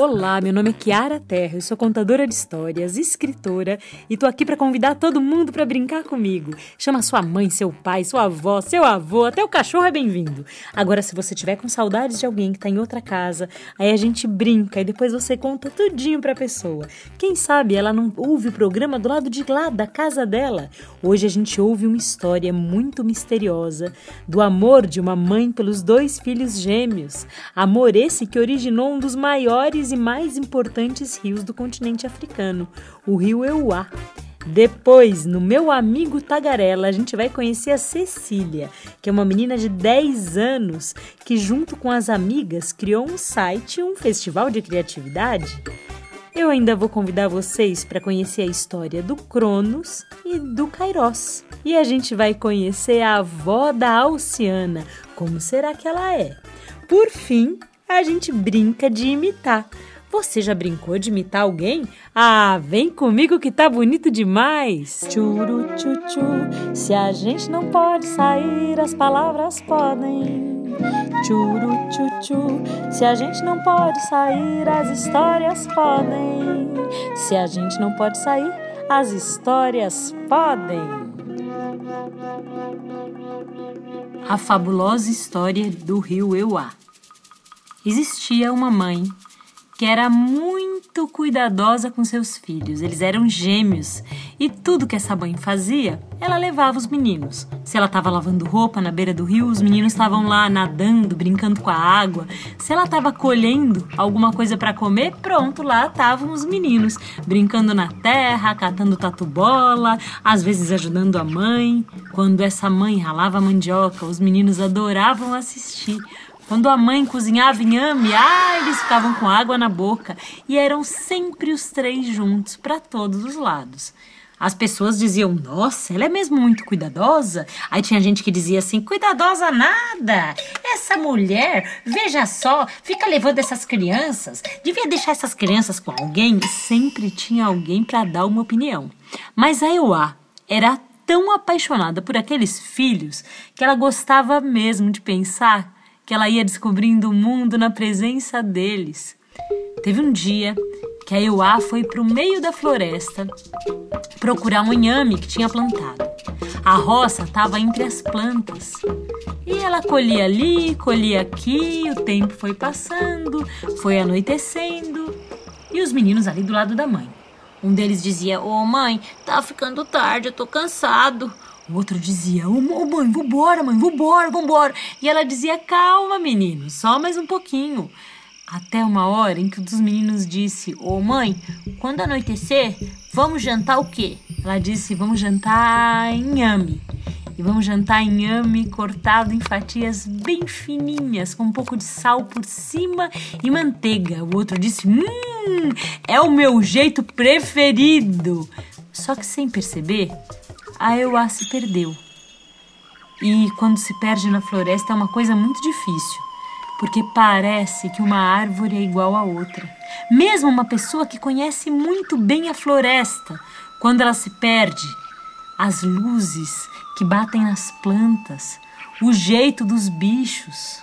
Olá, meu nome é Kiara Terra, eu sou contadora de histórias, escritora e tô aqui para convidar todo mundo para brincar comigo. Chama sua mãe, seu pai, sua avó, seu avô, até o cachorro é bem-vindo. Agora, se você tiver com saudades de alguém que tá em outra casa, aí a gente brinca e depois você conta tudinho pra pessoa. Quem sabe ela não ouve o programa do lado de lá da casa dela. Hoje a gente ouve uma história muito misteriosa do amor de uma mãe pelos dois filhos gêmeos. Amor esse que originou um dos maiores e mais importantes rios do continente africano, o rio Euá. Depois, no meu amigo Tagarela, a gente vai conhecer a Cecília, que é uma menina de 10 anos que, junto com as amigas, criou um site, um festival de criatividade. Eu ainda vou convidar vocês para conhecer a história do Cronos e do Kairos. E a gente vai conhecer a avó da Alciana. Como será que ela é? Por fim, a gente brinca de imitar. Você já brincou de imitar alguém? Ah, vem comigo que tá bonito demais! Churu tchu se a gente não pode sair, as palavras podem. Churu tchu se a gente não pode sair, as histórias podem. Se a gente não pode sair, as histórias podem. A fabulosa história do rio Euá. Existia uma mãe que era muito cuidadosa com seus filhos. Eles eram gêmeos e tudo que essa mãe fazia, ela levava os meninos. Se ela estava lavando roupa na beira do rio, os meninos estavam lá nadando, brincando com a água. Se ela estava colhendo alguma coisa para comer, pronto, lá estavam os meninos, brincando na terra, catando tatu-bola, às vezes ajudando a mãe. Quando essa mãe ralava mandioca, os meninos adoravam assistir quando a mãe cozinhava inhame, ah, eles ficavam com água na boca e eram sempre os três juntos para todos os lados. As pessoas diziam, nossa, ela é mesmo muito cuidadosa. Aí tinha gente que dizia assim, cuidadosa nada. Essa mulher, veja só, fica levando essas crianças. Devia deixar essas crianças com alguém. Sempre tinha alguém para dar uma opinião. Mas a Euá era tão apaixonada por aqueles filhos que ela gostava mesmo de pensar que ela ia descobrindo o mundo na presença deles. Teve um dia que a Euá foi para o meio da floresta procurar um inhame que tinha plantado. A roça estava entre as plantas. E ela colhia ali, colhia aqui, o tempo foi passando, foi anoitecendo. E os meninos ali do lado da mãe. Um deles dizia: Ô oh, mãe, tá ficando tarde, eu tô cansado. O outro dizia: Ô oh, mãe, vambora, mãe, vambora, vambora. E ela dizia: Calma, menino, só mais um pouquinho. Até uma hora em que um dos meninos disse: Ô oh, mãe, quando anoitecer, vamos jantar o quê? Ela disse: Vamos jantar inhame. E vamos jantar inhame cortado em fatias bem fininhas, com um pouco de sal por cima e manteiga. O outro disse: Hum, é o meu jeito preferido. Só que sem perceber, a Euá se perdeu. E quando se perde na floresta é uma coisa muito difícil, porque parece que uma árvore é igual a outra. Mesmo uma pessoa que conhece muito bem a floresta, quando ela se perde, as luzes que batem nas plantas, o jeito dos bichos,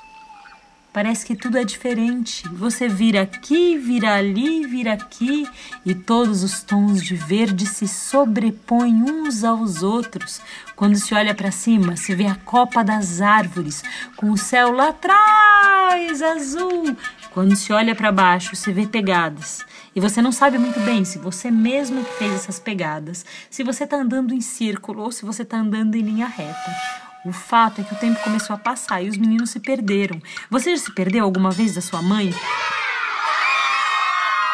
Parece que tudo é diferente. Você vira aqui, vira ali, vira aqui e todos os tons de verde se sobrepõem uns aos outros. Quando se olha para cima, se vê a copa das árvores com o céu lá atrás azul. Quando se olha para baixo, se vê pegadas. E você não sabe muito bem se você mesmo fez essas pegadas, se você está andando em círculo ou se você está andando em linha reta. O fato é que o tempo começou a passar e os meninos se perderam. Você já se perdeu alguma vez da sua mãe?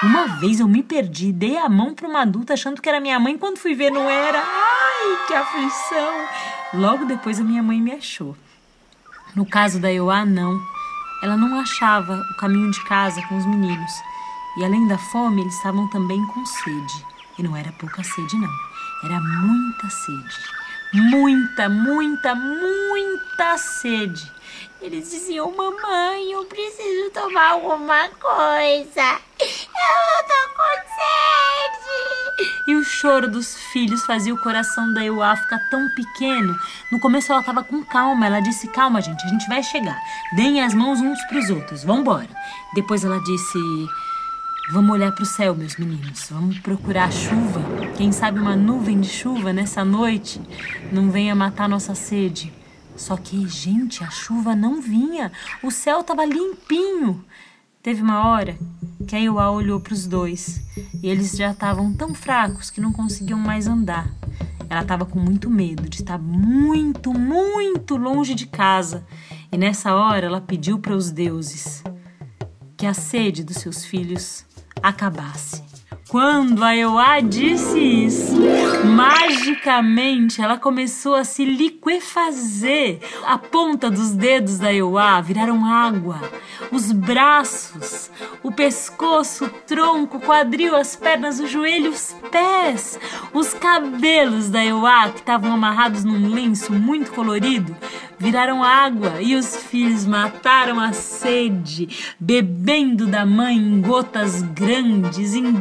Uma vez eu me perdi, dei a mão para uma adulta achando que era minha mãe, quando fui ver não era. Ai, que aflição! Logo depois a minha mãe me achou. No caso da Euá, não. Ela não achava o caminho de casa com os meninos. E além da fome, eles estavam também com sede. E não era pouca sede, não. Era muita sede. Muita, muita, muita sede. Eles diziam: Mamãe, eu preciso tomar alguma coisa. Eu tô com sede. E o choro dos filhos fazia o coração da Euá ficar tão pequeno. No começo ela estava com calma. Ela disse: Calma, gente, a gente vai chegar. Deem as mãos uns para os outros. Vambora. Depois ela disse: Vamos olhar para o céu, meus meninos. Vamos procurar chuva. Quem sabe uma nuvem de chuva nessa noite não venha matar nossa sede. Só que, gente, a chuva não vinha. O céu estava limpinho. Teve uma hora que a Iuá olhou para os dois e eles já estavam tão fracos que não conseguiam mais andar. Ela estava com muito medo de estar muito, muito longe de casa e nessa hora ela pediu para os deuses que a sede dos seus filhos acabasse. Quando a disse isso, magicamente ela começou a se liquefazer. A ponta dos dedos da Eoá viraram água. Os braços, o pescoço, o tronco, o quadril, as pernas, o joelho, os pés, os cabelos da Eoá, que estavam amarrados num lenço muito colorido, viraram água e os filhos mataram a sede, bebendo da mãe em gotas grandes, em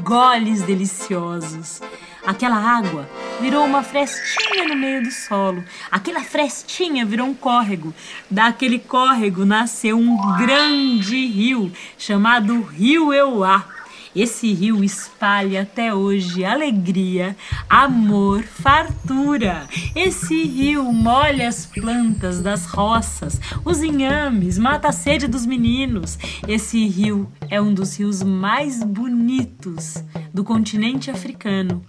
goles deliciosos. Aquela água virou uma frestinha no meio do solo. Aquela frestinha virou um córrego. Daquele córrego nasceu um grande rio chamado Rio Euá. Esse rio espalha até hoje alegria, amor, fartura. Esse rio molha as plantas das roças, os inhames, mata a sede dos meninos. Esse rio é um dos rios mais bonitos do continente africano.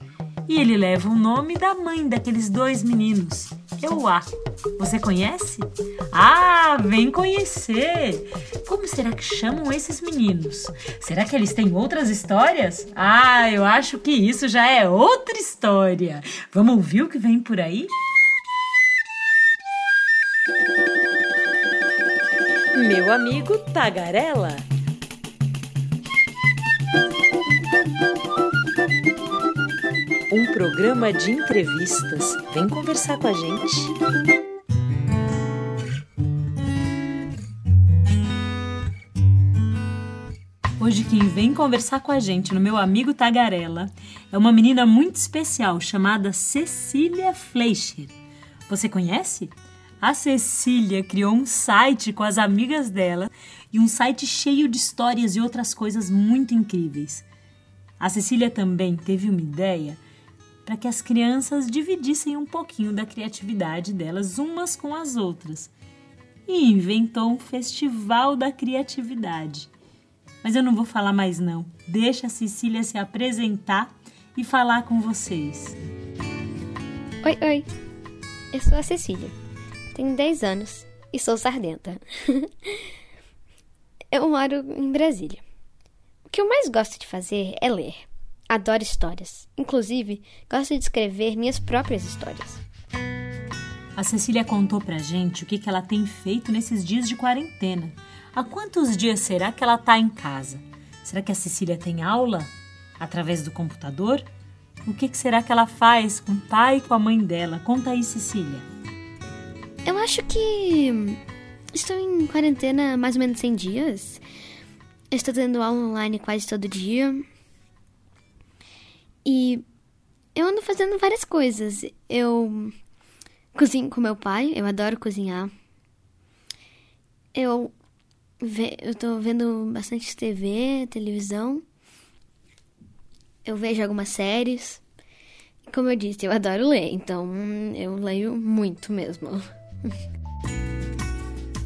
E ele leva o nome da mãe daqueles dois meninos, Euá. Você conhece? Ah, vem conhecer! Como será que chamam esses meninos? Será que eles têm outras histórias? Ah, eu acho que isso já é outra história. Vamos ouvir o que vem por aí? Meu amigo Tagarela. Um programa de entrevistas. Vem conversar com a gente. Hoje quem vem conversar com a gente no meu amigo Tagarela é uma menina muito especial chamada Cecília Fleischer. Você conhece? A Cecília criou um site com as amigas dela e um site cheio de histórias e outras coisas muito incríveis. A Cecília também teve uma ideia para que as crianças dividissem um pouquinho da criatividade delas umas com as outras e inventou um festival da criatividade. Mas eu não vou falar mais não. Deixa a Cecília se apresentar e falar com vocês. Oi, oi. Eu sou a Cecília. Tenho 10 anos e sou sardenta. eu moro em Brasília. O que eu mais gosto de fazer é ler. Adoro histórias. Inclusive, gosto de escrever minhas próprias histórias. A Cecília contou pra gente o que, que ela tem feito nesses dias de quarentena. Há quantos dias será que ela está em casa? Será que a Cecília tem aula através do computador? O que, que será que ela faz com o pai e com a mãe dela? Conta aí, Cecília. Eu acho que estou em quarentena há mais ou menos 100 dias. Estou tendo aula online quase todo dia. E eu ando fazendo várias coisas. Eu cozinho com meu pai, eu adoro cozinhar. Eu eu tô vendo bastante TV, televisão. Eu vejo algumas séries. Como eu disse, eu adoro ler, então eu leio muito mesmo.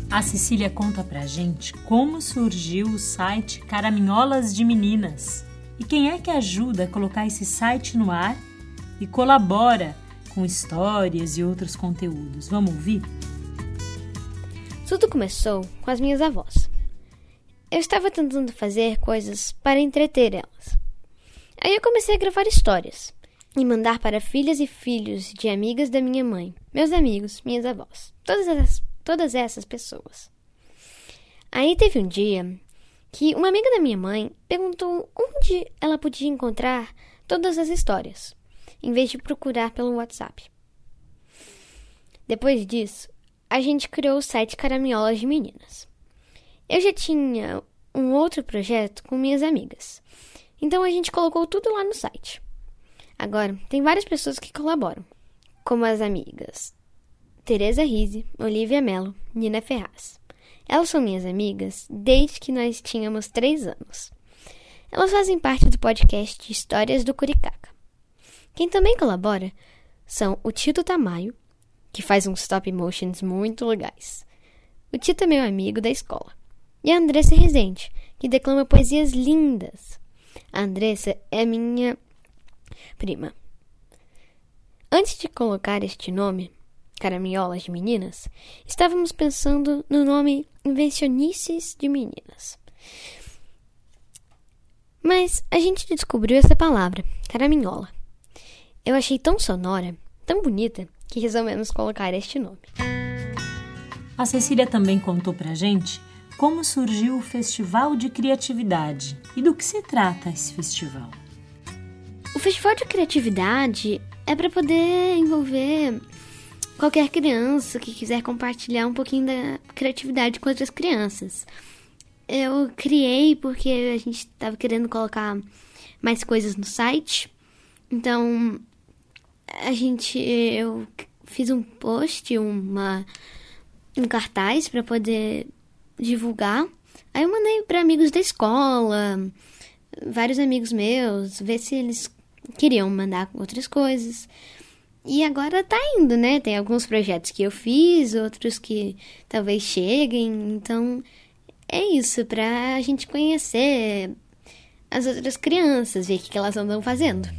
A Cecília conta pra gente como surgiu o site Caraminholas de Meninas e quem é que ajuda a colocar esse site no ar e colabora com histórias e outros conteúdos. Vamos ouvir? Tudo começou com as minhas avós. Eu estava tentando fazer coisas para entreter elas. Aí eu comecei a gravar histórias e mandar para filhas e filhos de amigas da minha mãe, meus amigos, minhas avós, todas essas, todas essas pessoas. Aí teve um dia que uma amiga da minha mãe perguntou onde ela podia encontrar todas as histórias, em vez de procurar pelo WhatsApp. Depois disso, a gente criou o site Caraminholas de Meninas. Eu já tinha um outro projeto com minhas amigas, então a gente colocou tudo lá no site. Agora, tem várias pessoas que colaboram, como as amigas Teresa Rise, Olivia Mello, Nina Ferraz. Elas são minhas amigas desde que nós tínhamos três anos. Elas fazem parte do podcast Histórias do Curicaca. Quem também colabora são o Tito Tamayo, que faz uns stop motions muito legais. O Tito é meu amigo da escola. E a Andressa Rezende, que declama poesias lindas. A Andressa é minha prima. Antes de colocar este nome, Caraminholas de Meninas, estávamos pensando no nome Invencionices de Meninas. Mas a gente descobriu essa palavra, caraminhola. Eu achei tão sonora, tão bonita, que resolvemos colocar este nome. A Cecília também contou pra gente como surgiu o Festival de Criatividade e do que se trata esse festival. O Festival de Criatividade é para poder envolver qualquer criança que quiser compartilhar um pouquinho da criatividade com outras crianças. Eu criei porque a gente estava querendo colocar mais coisas no site. Então, a gente eu fiz um post, uma um cartaz para poder divulgar. Aí eu mandei para amigos da escola, vários amigos meus, ver se eles queriam mandar outras coisas. E agora tá indo, né? Tem alguns projetos que eu fiz, outros que talvez cheguem. Então é isso, pra gente conhecer as outras crianças, ver o que elas andam fazendo.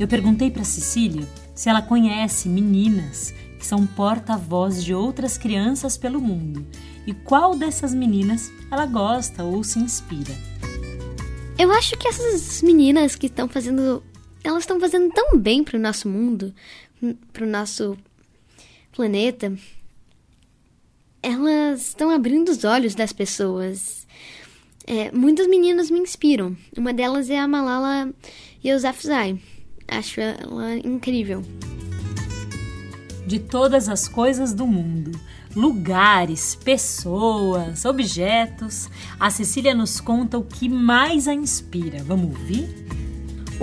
Eu perguntei para Cecília se ela conhece meninas que são porta-voz de outras crianças pelo mundo e qual dessas meninas ela gosta ou se inspira. Eu acho que essas meninas que estão fazendo elas estão fazendo tão bem para o nosso mundo, para o nosso planeta. Elas estão abrindo os olhos das pessoas. É, muitas meninas me inspiram. Uma delas é a Malala Yousafzai. Acho ela incrível. De todas as coisas do mundo, lugares, pessoas, objetos, a Cecília nos conta o que mais a inspira. Vamos ouvir?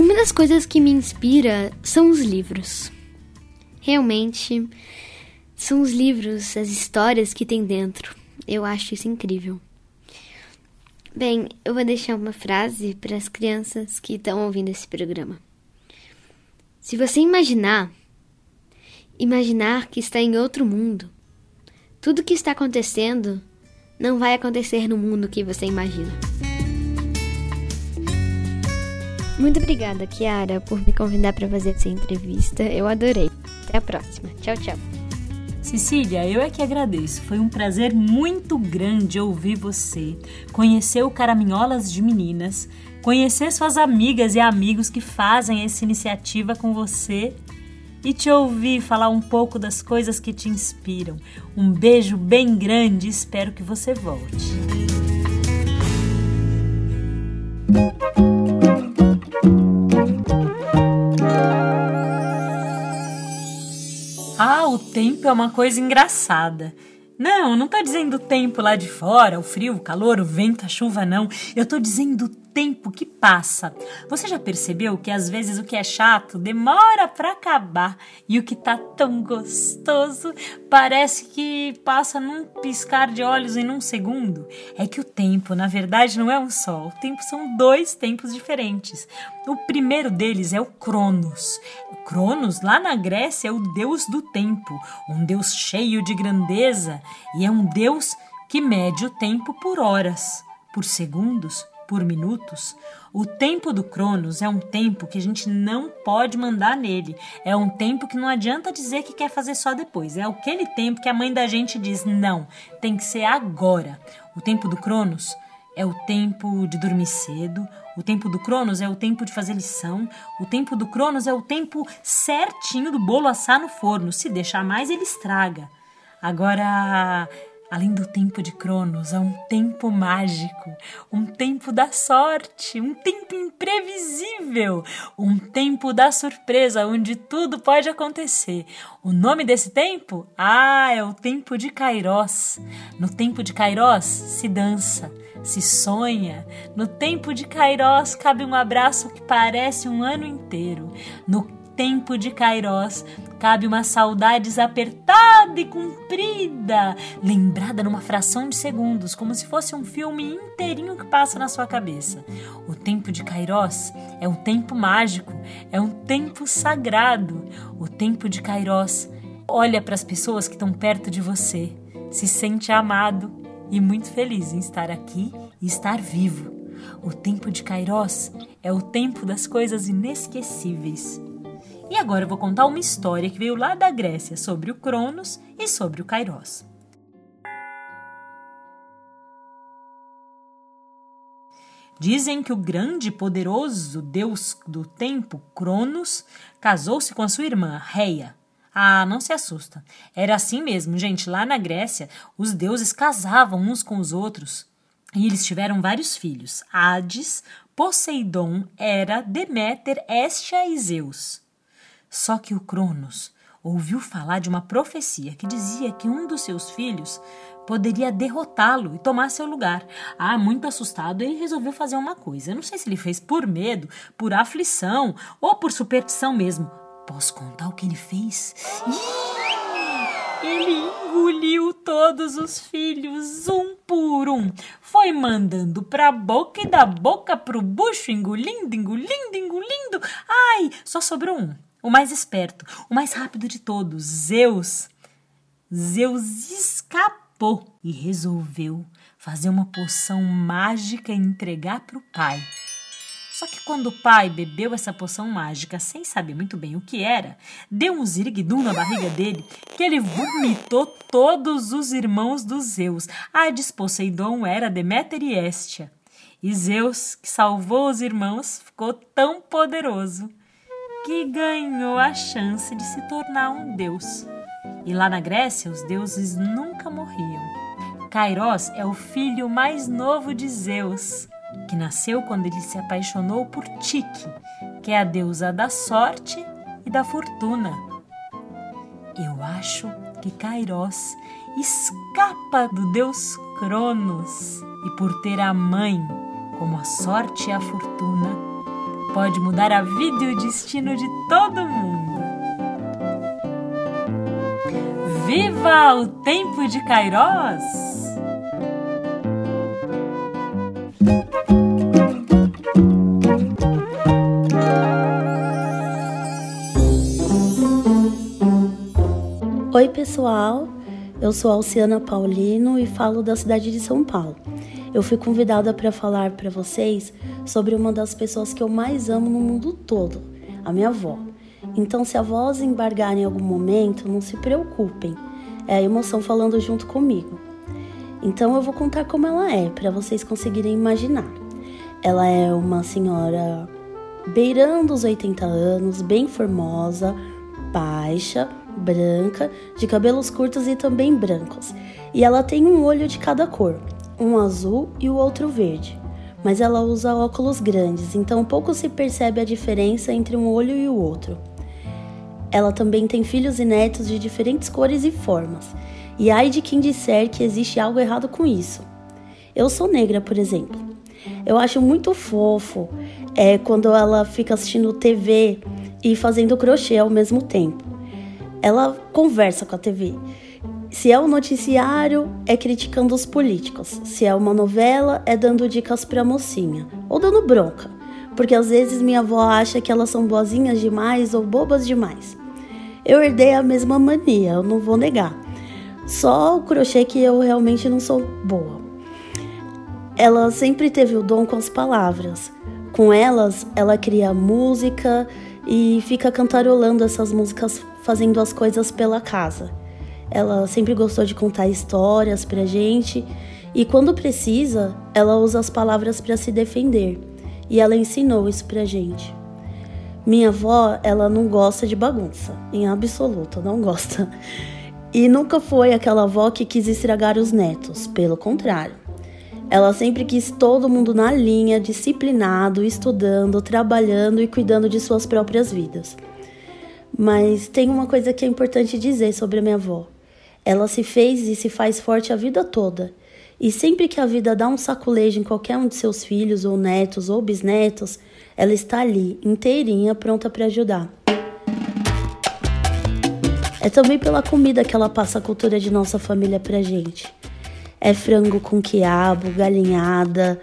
Uma das coisas que me inspira são os livros. Realmente, são os livros, as histórias que tem dentro. Eu acho isso incrível. Bem, eu vou deixar uma frase para as crianças que estão ouvindo esse programa. Se você imaginar, imaginar que está em outro mundo, tudo que está acontecendo não vai acontecer no mundo que você imagina. Muito obrigada, Kiara, por me convidar para fazer essa entrevista. Eu adorei. Até a próxima. Tchau, tchau. Cecília, eu é que agradeço. Foi um prazer muito grande ouvir você, conhecer o Caraminholas de Meninas, conhecer suas amigas e amigos que fazem essa iniciativa com você e te ouvir falar um pouco das coisas que te inspiram. Um beijo bem grande e espero que você volte. O tempo é uma coisa engraçada. Não, não tô dizendo o tempo lá de fora, o frio, o calor, o vento, a chuva, não. Eu tô dizendo o tempo que passa. Você já percebeu que às vezes o que é chato demora para acabar e o que tá tão gostoso parece que passa num piscar de olhos em um segundo? É que o tempo, na verdade, não é um só. O tempo são dois tempos diferentes. O primeiro deles é o Cronos. O Cronos, lá na Grécia, é o deus do tempo, um deus cheio de grandeza e é um deus que mede o tempo por horas, por segundos, por minutos, o tempo do Cronos é um tempo que a gente não pode mandar nele. É um tempo que não adianta dizer que quer fazer só depois. É aquele tempo que a mãe da gente diz: não, tem que ser agora. O tempo do Cronos é o tempo de dormir cedo, o tempo do Cronos é o tempo de fazer lição, o tempo do Cronos é o tempo certinho do bolo assar no forno. Se deixar mais, ele estraga. Agora, Além do tempo de Cronos, há um tempo mágico, um tempo da sorte, um tempo imprevisível, um tempo da surpresa, onde tudo pode acontecer. O nome desse tempo? Ah, é o tempo de Kairos. No tempo de Kairos se dança, se sonha. No tempo de Kairos cabe um abraço que parece um ano inteiro. No tempo de Kairos cabe uma saudade apertada e comprida, lembrada numa fração de segundos, como se fosse um filme inteirinho que passa na sua cabeça. O tempo de Kairos é um tempo mágico, é um tempo sagrado. O tempo de Kairos olha para as pessoas que estão perto de você, se sente amado e muito feliz em estar aqui e estar vivo. O tempo de Kairos é o tempo das coisas inesquecíveis. E agora eu vou contar uma história que veio lá da Grécia sobre o Cronos e sobre o Kairos. Dizem que o grande e poderoso deus do tempo, Cronos, casou-se com a sua irmã, Reia. Ah, não se assusta. Era assim mesmo, gente. Lá na Grécia, os deuses casavam uns com os outros. E eles tiveram vários filhos: Hades, Poseidon, Hera, Deméter, Hestia e Zeus. Só que o Cronos ouviu falar de uma profecia que dizia que um dos seus filhos poderia derrotá-lo e tomar seu lugar. Ah, muito assustado, ele resolveu fazer uma coisa. Eu não sei se ele fez por medo, por aflição ou por superstição mesmo. Posso contar o que ele fez? Ele engoliu todos os filhos, um por um. Foi mandando pra boca e da boca pro bucho, engolindo, engolindo, engolindo. Ai, só sobrou um o mais esperto, o mais rápido de todos, Zeus. Zeus escapou e resolveu fazer uma poção mágica e entregar para o pai. Só que quando o pai bebeu essa poção mágica sem saber muito bem o que era, deu um ziriguidum na barriga dele que ele vomitou todos os irmãos dos Zeus. Hades, Poseidon, Hera, Deméter e Hestia. E Zeus, que salvou os irmãos, ficou tão poderoso que ganhou a chance de se tornar um deus. E lá na Grécia, os deuses nunca morriam. Kairos é o filho mais novo de Zeus, que nasceu quando ele se apaixonou por Tique, que é a deusa da sorte e da fortuna. Eu acho que Kairos escapa do deus Cronos e por ter a mãe como a sorte e a fortuna, pode mudar a vida e o destino de todo mundo. Viva o tempo de Kairos! Oi, pessoal. Eu sou Alciana Paulino e falo da cidade de São Paulo. Eu fui convidada para falar para vocês sobre uma das pessoas que eu mais amo no mundo todo, a minha avó. Então, se a voz embargar em algum momento, não se preocupem, é a emoção falando junto comigo. Então, eu vou contar como ela é, para vocês conseguirem imaginar. Ela é uma senhora beirando os 80 anos, bem formosa, baixa, branca, de cabelos curtos e também brancos. E ela tem um olho de cada cor, um azul e o outro verde mas ela usa óculos grandes, então pouco se percebe a diferença entre um olho e o outro. Ela também tem filhos e netos de diferentes cores e formas, e ai de quem disser que existe algo errado com isso. Eu sou negra, por exemplo. Eu acho muito fofo é, quando ela fica assistindo TV e fazendo crochê ao mesmo tempo. Ela conversa com a TV. Se é um noticiário, é criticando os políticos. Se é uma novela, é dando dicas pra mocinha. Ou dando bronca. Porque às vezes minha avó acha que elas são boazinhas demais ou bobas demais. Eu herdei a mesma mania, eu não vou negar. Só o crochê que eu realmente não sou boa. Ela sempre teve o dom com as palavras. Com elas, ela cria música e fica cantarolando essas músicas, fazendo as coisas pela casa. Ela sempre gostou de contar histórias pra gente e quando precisa, ela usa as palavras para se defender. E ela ensinou isso pra gente. Minha avó, ela não gosta de bagunça, em absoluto, não gosta. E nunca foi aquela avó que quis estragar os netos, pelo contrário. Ela sempre quis todo mundo na linha, disciplinado, estudando, trabalhando e cuidando de suas próprias vidas. Mas tem uma coisa que é importante dizer sobre a minha avó. Ela se fez e se faz forte a vida toda. E sempre que a vida dá um saculejo em qualquer um de seus filhos, ou netos, ou bisnetos, ela está ali, inteirinha, pronta para ajudar. É também pela comida que ela passa a cultura de nossa família pra gente. É frango com quiabo, galinhada,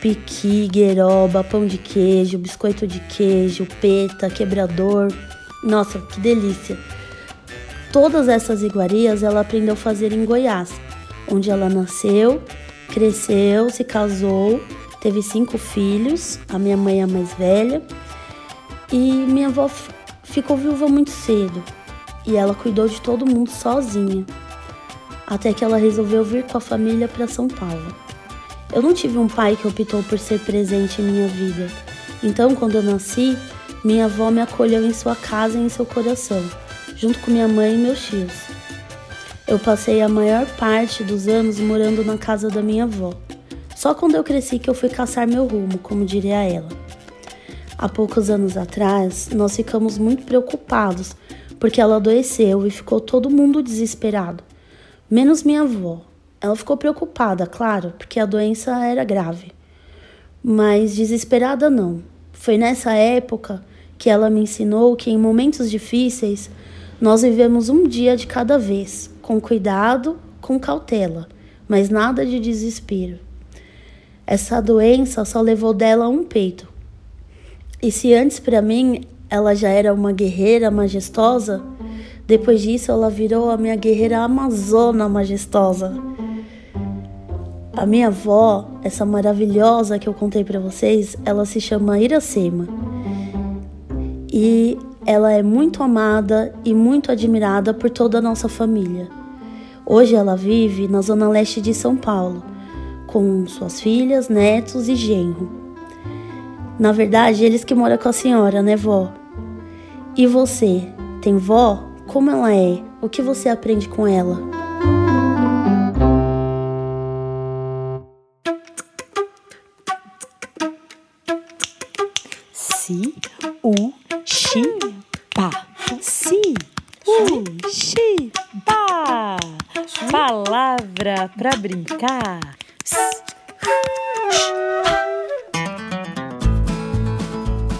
piqui, gueroba, pão de queijo, biscoito de queijo, peta, quebrador. Nossa, que delícia! Todas essas iguarias ela aprendeu a fazer em Goiás, onde ela nasceu, cresceu, se casou, teve cinco filhos, a minha mãe é a mais velha, e minha avó ficou viúva muito cedo e ela cuidou de todo mundo sozinha, até que ela resolveu vir com a família para São Paulo. Eu não tive um pai que optou por ser presente em minha vida, então quando eu nasci, minha avó me acolheu em sua casa e em seu coração, junto com minha mãe e meus tios. Eu passei a maior parte dos anos morando na casa da minha avó. Só quando eu cresci que eu fui caçar meu rumo, como diria ela. Há poucos anos atrás, nós ficamos muito preocupados porque ela adoeceu e ficou todo mundo desesperado, menos minha avó. Ela ficou preocupada, claro, porque a doença era grave. Mas desesperada não. Foi nessa época que ela me ensinou que em momentos difíceis nós vivemos um dia de cada vez, com cuidado, com cautela, mas nada de desespero. Essa doença só levou dela um peito. E se antes para mim ela já era uma guerreira majestosa, depois disso ela virou a minha guerreira amazona majestosa. A minha avó, essa maravilhosa que eu contei para vocês, ela se chama Iracema. E ela é muito amada e muito admirada por toda a nossa família. Hoje ela vive na zona leste de São Paulo, com suas filhas, netos e genro. Na verdade, eles que moram com a senhora, né, vó? E você, tem vó? Como ela é? O que você aprende com ela? Si, u, xi, pra brincar.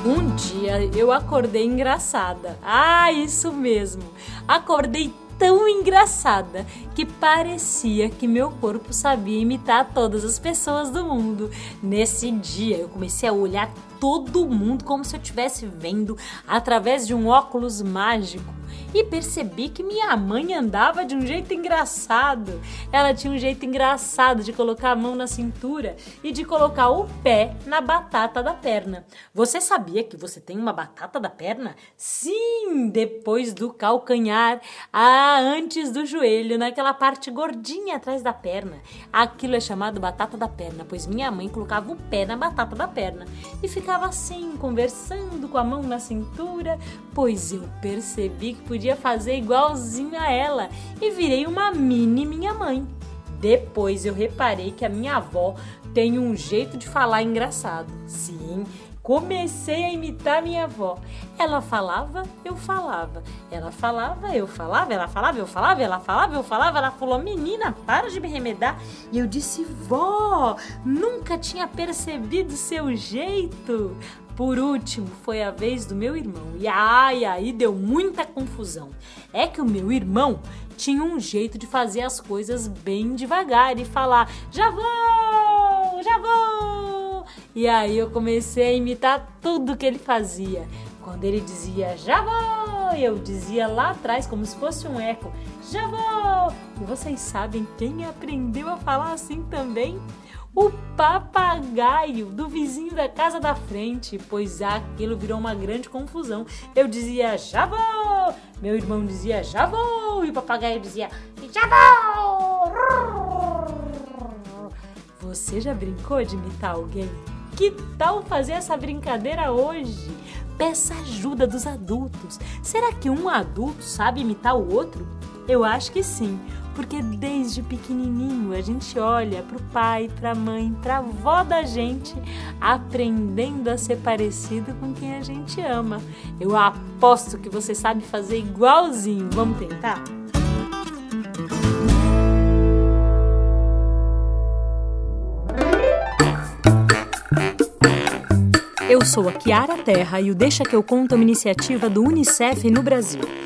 Um dia eu acordei engraçada. Ah, isso mesmo. Acordei tão engraçada que parecia que meu corpo sabia imitar todas as pessoas do mundo. Nesse dia eu comecei a olhar todo mundo como se eu estivesse vendo através de um óculos mágico e percebi que minha mãe andava de um jeito engraçado. Ela tinha um jeito engraçado de colocar a mão na cintura e de colocar o pé na batata da perna. Você sabia que você tem uma batata da perna? Sim, depois do calcanhar, ah, antes do joelho, naquela parte gordinha atrás da perna. Aquilo é chamado batata da perna, pois minha mãe colocava o pé na batata da perna e ficava assim, conversando com a mão na cintura, pois eu percebi que podia fazer igualzinho a ela e virei uma mini minha mãe. Depois eu reparei que a minha avó tem um jeito de falar engraçado. Sim, comecei a imitar minha avó. Ela falava, eu falava. Ela falava, eu falava. Ela falava, eu falava. Ela falava, eu falava. Ela falou, menina, para de me remedar. E eu disse, vó, nunca tinha percebido seu jeito. Por último, foi a vez do meu irmão. E ai, aí deu muita confusão. É que o meu irmão tinha um jeito de fazer as coisas bem devagar e falar: "Já vou! Já vou!". E aí eu comecei a imitar tudo que ele fazia. Quando ele dizia: "Já vou!", eu dizia lá atrás como se fosse um eco: "Já vou!". E vocês sabem quem aprendeu a falar assim também? O papagaio do vizinho da casa da frente, pois aquilo virou uma grande confusão. Eu dizia, já vou! Meu irmão dizia, já vou! E o papagaio dizia, já vou! Você já brincou de imitar alguém? Que tal fazer essa brincadeira hoje? Peça ajuda dos adultos. Será que um adulto sabe imitar o outro? Eu acho que sim, porque desde pequenininho a gente olha pro pai, pra mãe, pra avó da gente, aprendendo a ser parecido com quem a gente ama. Eu aposto que você sabe fazer igualzinho. Vamos tentar? Eu sou a Kiara Terra e o Deixa que eu conto é uma iniciativa do UNICEF no Brasil.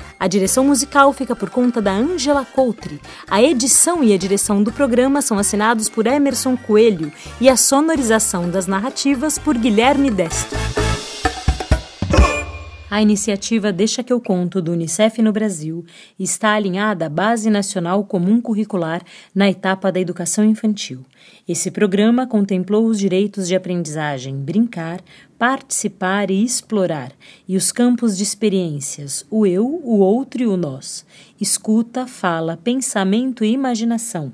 A direção musical fica por conta da Angela Coutre. A edição e a direção do programa são assinados por Emerson Coelho e a sonorização das narrativas por Guilherme Destro. A iniciativa Deixa que eu conto do Unicef no Brasil está alinhada à Base Nacional Comum Curricular na etapa da educação infantil. Esse programa contemplou os direitos de aprendizagem, brincar, participar e explorar, e os campos de experiências, o eu, o outro e o nós, escuta, fala, pensamento e imaginação